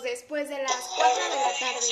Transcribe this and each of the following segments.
después de las 4 de la tarde.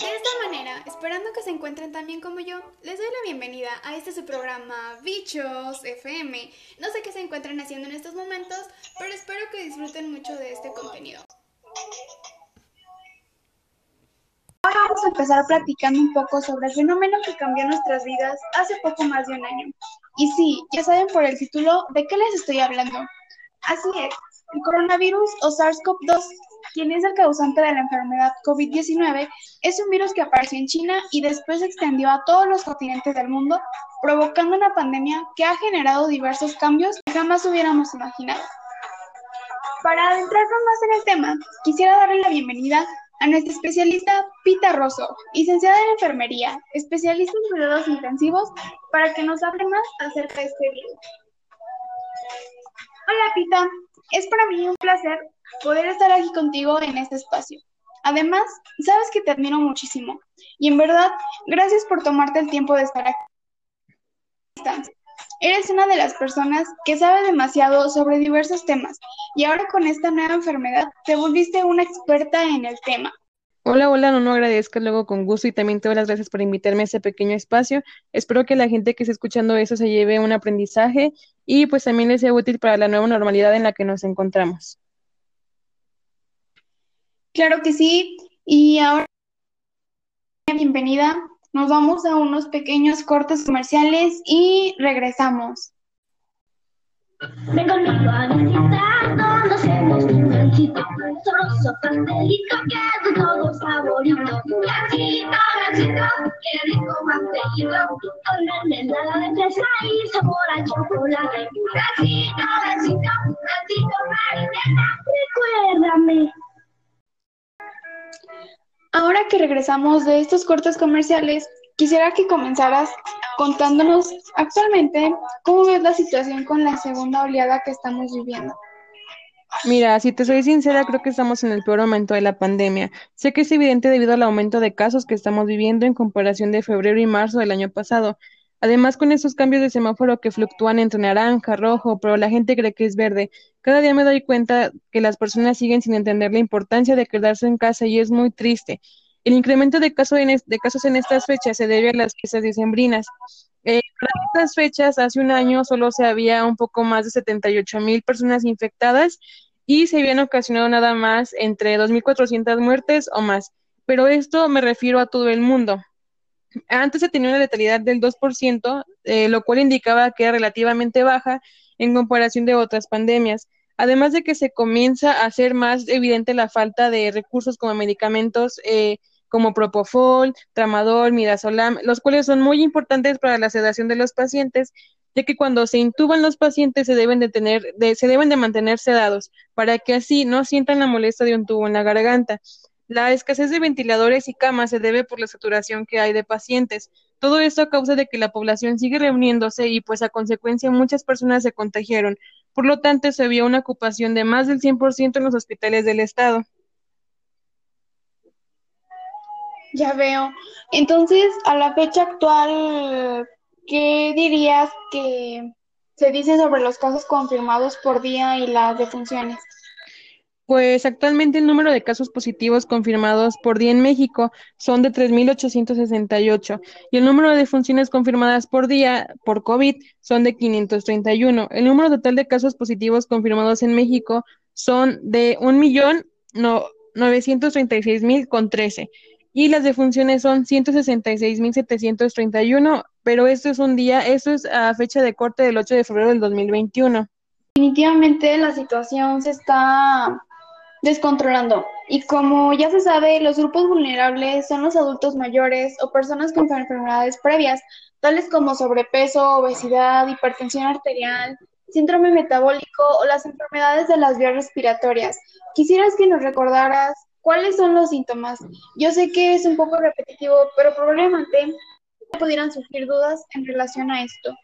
De esta manera, esperando que se encuentren tan bien como yo, les doy la bienvenida a este su programa Bichos FM. No sé qué se encuentran haciendo en estos momentos, pero espero que disfruten mucho de este contenido. Ahora vamos a empezar platicando un poco sobre el fenómeno que cambió nuestras vidas hace poco más de un año. Y sí, ya saben por el título de qué les estoy hablando. Así es, el coronavirus o SARS-CoV-2, quien es el causante de la enfermedad COVID-19, es un virus que apareció en China y después se extendió a todos los continentes del mundo, provocando una pandemia que ha generado diversos cambios que jamás hubiéramos imaginado. Para adentrarnos más en el tema, quisiera darle la bienvenida a nuestra especialista Pita Rosso, licenciada en enfermería, especialista en cuidados intensivos, para que nos hable más acerca de este virus. Hola Pita, es para mí un placer poder estar aquí contigo en este espacio. Además, sabes que te admiro muchísimo y en verdad, gracias por tomarte el tiempo de estar aquí. Eres una de las personas que sabe demasiado sobre diversos temas y ahora con esta nueva enfermedad te volviste una experta en el tema. Hola, hola, no, no agradezco luego con gusto y también todas las gracias por invitarme a este pequeño espacio. Espero que la gente que esté escuchando eso se lleve un aprendizaje y pues también les sea útil para la nueva normalidad en la que nos encontramos. Claro que sí, y ahora bienvenida. Nos vamos a unos pequeños cortes comerciales y regresamos. Ven conmigo a hacemos un ganchito, sabroso pastelito que es de todos favorito. Ganchito, ganchito, qué rico pastelito, con mermelada de fresa y sabor a chocolate. Ganchito, ganchito, ganchito marinera, recuérdame. Ahora que regresamos de estos cortes comerciales, quisiera que comenzaras contándonos actualmente cómo ves la situación con la segunda oleada que estamos viviendo. Mira, si te soy sincera, creo que estamos en el peor momento de la pandemia. Sé que es evidente debido al aumento de casos que estamos viviendo en comparación de febrero y marzo del año pasado. Además, con esos cambios de semáforo que fluctúan entre naranja, rojo, pero la gente cree que es verde, cada día me doy cuenta que las personas siguen sin entender la importancia de quedarse en casa y es muy triste. El incremento de, casos en, estas fechas se debe a las fiestas decembrinas. Para estas fechas, hace un año solo se había un poco más de 78 mil personas infectadas y se habían ocasionado nada más entre 2.400 muertes o más. Pero esto me refiero a todo el mundo. Antes se tenía una letalidad del 2%, eh, lo cual indicaba que era relativamente baja en comparación de otras pandemias. Además de que se comienza a hacer más evidente la falta de recursos como medicamentos eh, como Propofol, Tramadol, Midazolam, los cuales son muy importantes para la sedación de los pacientes, ya que cuando se intuban los pacientes se deben de tener, se deben de mantener sedados, para que así no sientan la molestia de un tubo en la garganta. La escasez de ventiladores y camas se debe por la saturación que hay de pacientes. Todo esto a causa de que la población sigue reuniéndose y pues a consecuencia muchas personas se contagiaron. Por lo tanto, se vio una ocupación de más del 100% en los hospitales del estado. Ya veo. Entonces, a la fecha actual, ¿qué dirías que se dice sobre los casos confirmados por día y las defunciones? Pues actualmente el número de casos positivos confirmados por día en México son de 3.868 y el número de defunciones confirmadas por día por COVID son de 531. El número total de casos positivos confirmados en México son de 1.936.000 con 13 y las defunciones son 166.731, pero esto es un día, esto es a fecha de corte del 8 de febrero del 2021. Definitivamente la situación se está descontrolando. Y como ya se sabe, los grupos vulnerables son los adultos mayores o personas con enfermedades previas, tales como sobrepeso, obesidad, hipertensión arterial, síndrome metabólico o las enfermedades de las vías respiratorias. Quisieras que nos recordaras cuáles son los síntomas. Yo sé que es un poco repetitivo, pero probablemente pudieran surgir dudas en relación a esto.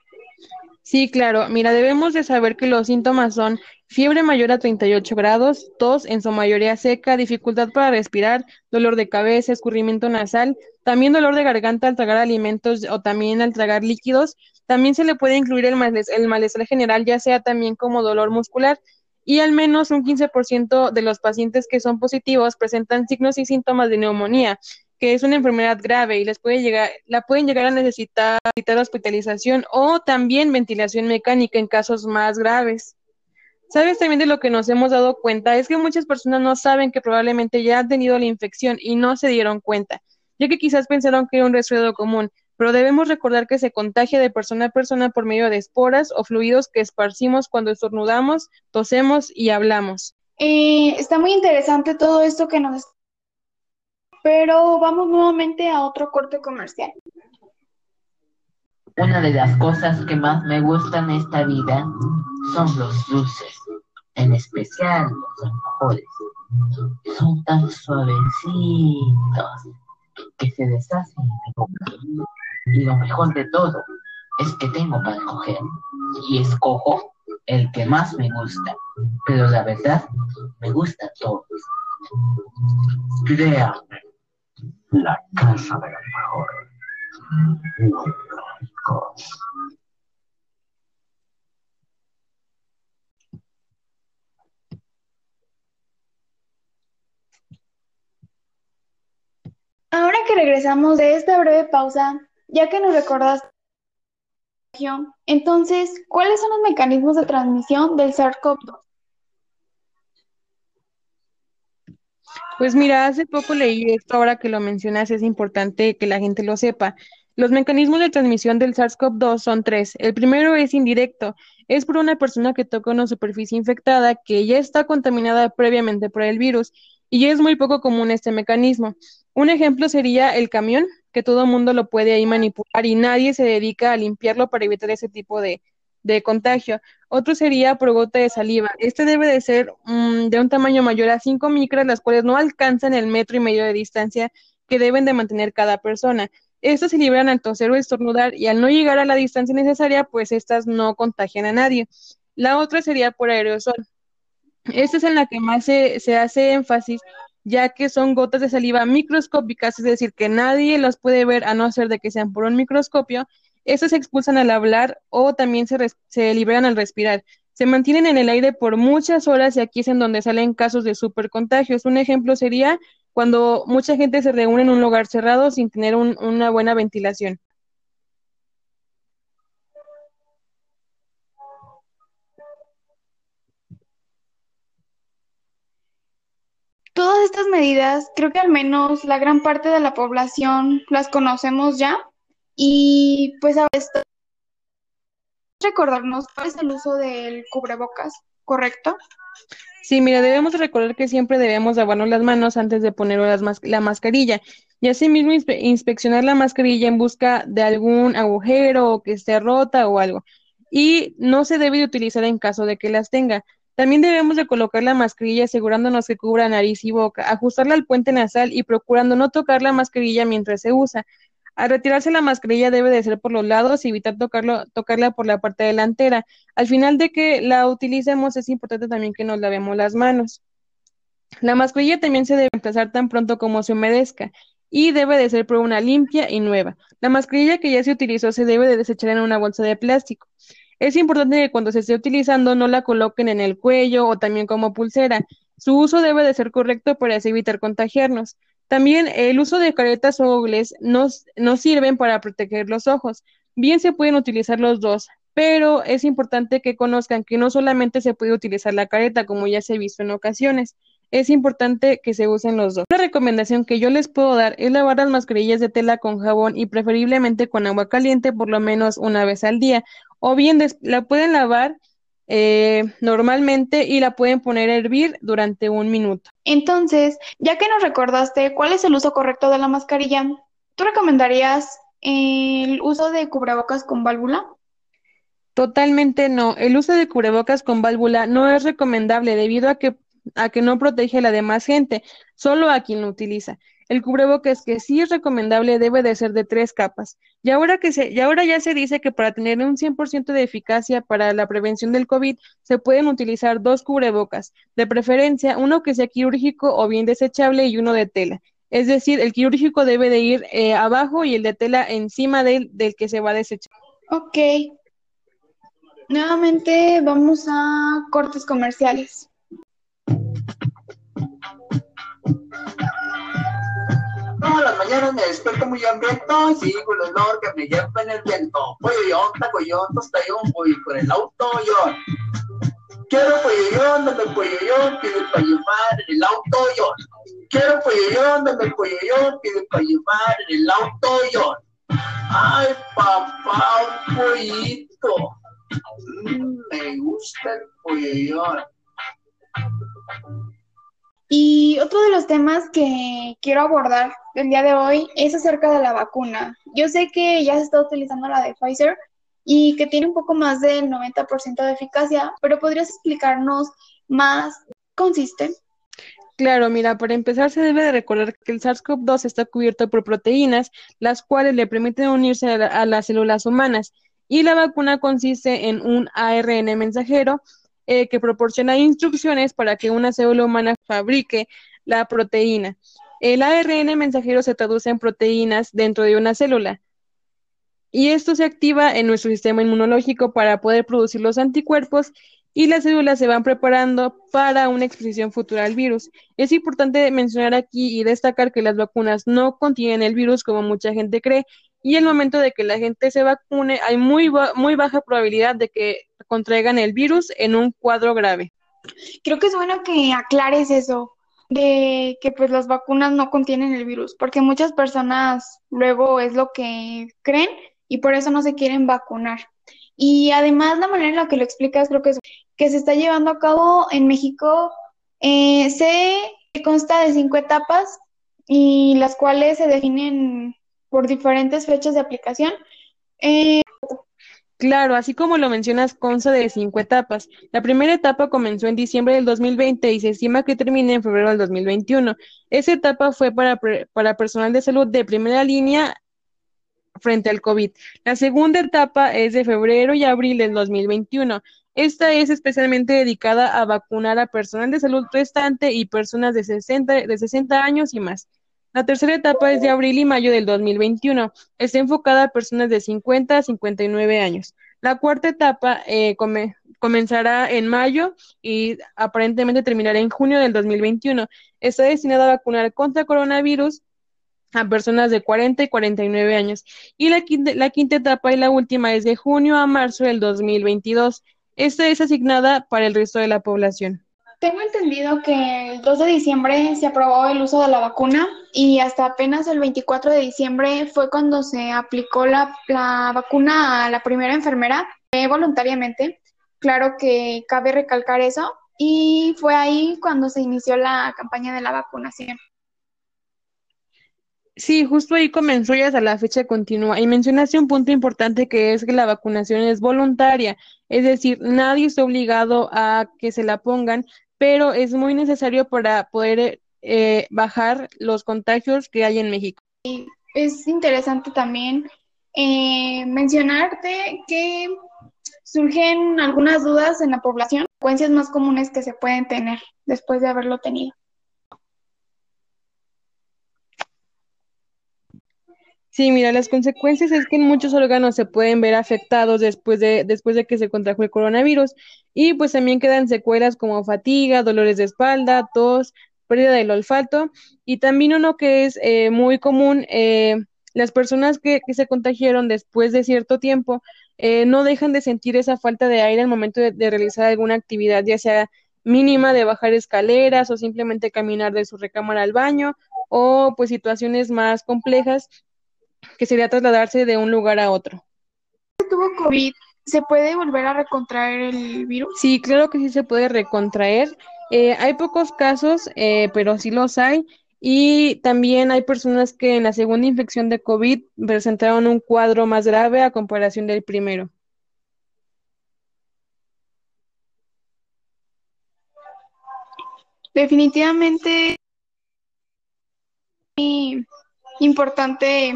Sí, claro. Mira, debemos de saber que los síntomas son fiebre mayor a 38 grados, tos en su mayoría seca, dificultad para respirar, dolor de cabeza, escurrimiento nasal, también dolor de garganta al tragar alimentos o también al tragar líquidos. También se le puede incluir el, malestar general, ya sea también como dolor muscular. Y al menos un 15% de los pacientes que son positivos presentan signos y síntomas de neumonía, que es una enfermedad grave y les puede llegar, la pueden llegar a necesitar, hospitalización o también ventilación mecánica en casos más graves. ¿Sabes también de lo que nos hemos dado cuenta? Es que muchas personas no saben que probablemente ya han tenido la infección y no se dieron cuenta, ya que quizás pensaron que era un resfriado común, pero debemos recordar que se contagia de persona a persona por medio de esporas o fluidos que esparcimos cuando estornudamos, tosemos y hablamos. Eh, está muy interesante todo esto que nos... Pero vamos nuevamente a otro corte comercial. Una de las cosas que más me gustan en esta vida son los dulces, en especial los alfajores. Son tan suavecitos que se deshacen en mi boca. Y lo mejor de todo es que tengo para escoger. Y escojo el que más me gusta. Pero la verdad, me gustan todos. Créame, la casa de mejor. Ahora que regresamos de esta breve pausa, ya que nos recordaste, entonces, ¿cuáles son los mecanismos de transmisión del SARS-CoV-2? Pues mira, hace poco leí esto, ahora que lo mencionas, es importante que la gente lo sepa. Los mecanismos de transmisión del SARS-CoV-2 son tres. El primero es indirecto, es por una persona que toca una superficie infectada que ya está contaminada previamente por el virus y es muy poco común este mecanismo. Un ejemplo sería el camión, que todo el mundo lo puede ahí manipular y nadie se dedica a limpiarlo para evitar ese tipo de, contagio. Otro sería por gota de saliva. Este debe de ser mm, de un tamaño mayor a 5 micras, las cuales no alcanzan el metro y medio de distancia que deben de mantener cada persona. Estas se liberan al toser o estornudar y al no llegar a la distancia necesaria, pues estas no contagian a nadie. La otra sería por aerosol. Esta es en la que más se, se hace énfasis ya que son gotas de saliva microscópicas, es decir, que nadie las puede ver a no ser de que sean por un microscopio. Estas se expulsan al hablar o también se, se liberan al respirar. Se mantienen en el aire por muchas horas y aquí es en donde salen casos de supercontagios. Un ejemplo sería cuando mucha gente se reúne en un lugar cerrado sin tener una buena ventilación. Estas medidas, creo que al menos la gran parte de la población las conocemos ya y pues a veces recordarnos cuál es el uso del cubrebocas, ¿correcto? Sí, mira, debemos recordar que siempre debemos lavarnos las manos antes de poner la mascarilla y asimismo inspeccionar la mascarilla en busca de algún agujero o que esté rota o algo. Y no se debe de utilizar en caso de que las tenga. También debemos de colocar la mascarilla asegurándonos que cubra nariz y boca, ajustarla al puente nasal y procurando no tocar la mascarilla mientras se usa. Al retirarse la mascarilla debe de ser por los lados y evitar tocarlo, tocarla por la parte delantera. Al final de que la utilicemos es importante también que nos lavemos las manos. La mascarilla también se debe reemplazar tan pronto como se humedezca y debe de ser por una limpia y nueva. La mascarilla que ya se utilizó se debe de desechar en una bolsa de plástico. Es importante que cuando se esté utilizando no la coloquen en el cuello o también como pulsera. Su uso debe de ser correcto para evitar contagiarnos. También el uso de caretas o gogles nos sirven para proteger los ojos. Bien se pueden utilizar los dos, pero es importante que conozcan que no solamente se puede utilizar la careta, como ya se ha visto en ocasiones. Es importante que se usen los dos. Una recomendación que yo les puedo dar es lavar las mascarillas de tela con jabón y preferiblemente con agua caliente por lo menos una vez al día o bien la pueden lavar eh, normalmente y la pueden poner a hervir durante un minuto. Entonces, ya que nos recordaste cuál es el uso correcto de la mascarilla, ¿tú recomendarías el uso de cubrebocas con válvula? Totalmente no. El uso de cubrebocas con válvula no es recomendable debido a que, a que no protege a la demás gente, solo a quien lo utiliza. El cubrebocas que sí es recomendable debe de ser de tres capas. Y ahora, que se, y ahora ya se dice que para tener un 100% de eficacia para la prevención del COVID se pueden utilizar dos cubrebocas, de preferencia uno que sea quirúrgico o bien desechable y uno de tela. Es decir, el quirúrgico debe de ir eh, abajo y el de tela encima del, del que se va a desechar. Ok. Nuevamente vamos a cortes comerciales. Mañanas me despierto muy hambriento y sigo el olor que me lleva en el viento. Pollo yo, tostayón, voy por el auto yo. Quiero pollo yo, dame pollo yo, pide para llevar en el auto yo. Quiero pollo yo, dame pollo yo, pide para llevar en el auto yo. Ay, papá, un pollito. Mm, me gusta el pollo yo. Y otro de los temas que quiero abordar el día de hoy es acerca de la vacuna. Yo sé que ya se está utilizando la de Pfizer y que tiene un poco más del 90% de eficacia, pero ¿podrías explicarnos más consiste? Claro, mira, para empezar se debe de recordar que el SARS-CoV-2 está cubierto por proteínas, las cuales le permiten unirse a, a las células humanas, y la vacuna consiste en un ARN mensajero eh, que proporciona instrucciones para que una célula humana fabrique la proteína. El ARN mensajero se traduce en proteínas dentro de una célula. Y esto se activa en nuestro sistema inmunológico para poder producir los anticuerpos y las células se van preparando para una exposición futura al virus. Es importante mencionar aquí y destacar que las vacunas no contienen el virus como mucha gente cree y el momento de que la gente se vacune hay muy, muy baja probabilidad de que contraigan el virus en un cuadro grave. Creo que es bueno que aclares eso, de que pues las vacunas no contienen el virus, porque muchas personas luego es lo que creen y por eso no se quieren vacunar. Y además la manera en la que lo explicas creo que es que se está llevando a cabo en México, eh, que consta de cinco etapas y las cuales se definen por diferentes fechas de aplicación. Eh, Claro, así como lo mencionas, consta de cinco etapas. La primera etapa comenzó en diciembre del 2020 y se estima que termine en febrero del 2021. Esa etapa fue para, para personal de salud de primera línea frente al COVID. La segunda etapa es de febrero y abril del 2021. Esta es especialmente dedicada a vacunar a personal de salud restante y personas de 60, de 60 años y más. La tercera etapa es de abril y mayo del 2021. Está enfocada a personas de 50 a 59 años. La cuarta etapa eh, come- comenzará en mayo y aparentemente terminará en junio del 2021. Está destinada a vacunar contra coronavirus a personas de 40 y 49 años. Y la quinta, la quinta etapa y la última es de junio a marzo del 2022. Esta es asignada para el resto de la población. Tengo entendido que el 2 de diciembre se aprobó el uso de la vacuna y hasta apenas el 24 de diciembre fue cuando se aplicó la, la vacuna a la primera enfermera eh, voluntariamente. Claro que cabe recalcar eso y fue ahí cuando se inició la campaña de la vacunación. Sí, justo ahí comenzó y hasta la fecha continúa. Y mencionaste un punto importante que es que la vacunación es voluntaria, es decir, nadie está obligado a que se la pongan, pero es muy necesario para poder eh, bajar los contagios que hay en México. Es interesante también eh, mencionarte que surgen algunas dudas en la población, consecuencias más comunes que se pueden tener después de haberlo tenido. Sí, mira, las consecuencias es que en muchos órganos se pueden ver afectados después de, después de que se contrajo el coronavirus y pues también quedan secuelas como fatiga, dolores de espalda, tos, pérdida del olfato y también uno que es eh, muy común, eh, las personas que, que se contagiaron después de cierto tiempo eh, no dejan de sentir esa falta de aire al momento de, de realizar alguna actividad, ya sea mínima de bajar escaleras o simplemente caminar de su recámara al baño o pues situaciones más complejas que sería trasladarse de un lugar a otro. tuvo COVID, ¿se puede volver a recontraer el virus? Sí, claro que sí se puede recontraer. Eh, hay pocos casos, eh, pero sí los hay. Y también hay personas que en la segunda infección de COVID presentaron un cuadro más grave a comparación del primero. Definitivamente es importante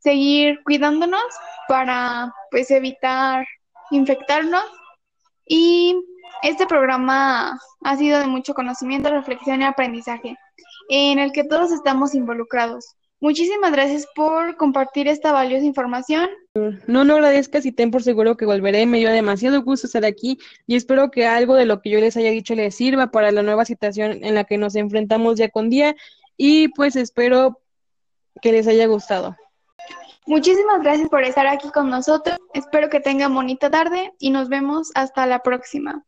seguir cuidándonos para pues evitar infectarnos y este programa ha sido de mucho conocimiento, reflexión y aprendizaje en el que todos estamos involucrados Muchísimas gracias por compartir esta valiosa información. No, no agradezcas y ten por seguro que volveré. Me dio demasiado gusto estar aquí y espero que algo de lo que yo les haya dicho les sirva para la nueva situación en la que nos enfrentamos día con día y pues espero que les haya gustado. Muchísimas gracias por estar aquí con nosotros. Espero que tengan bonita tarde y nos vemos hasta la próxima.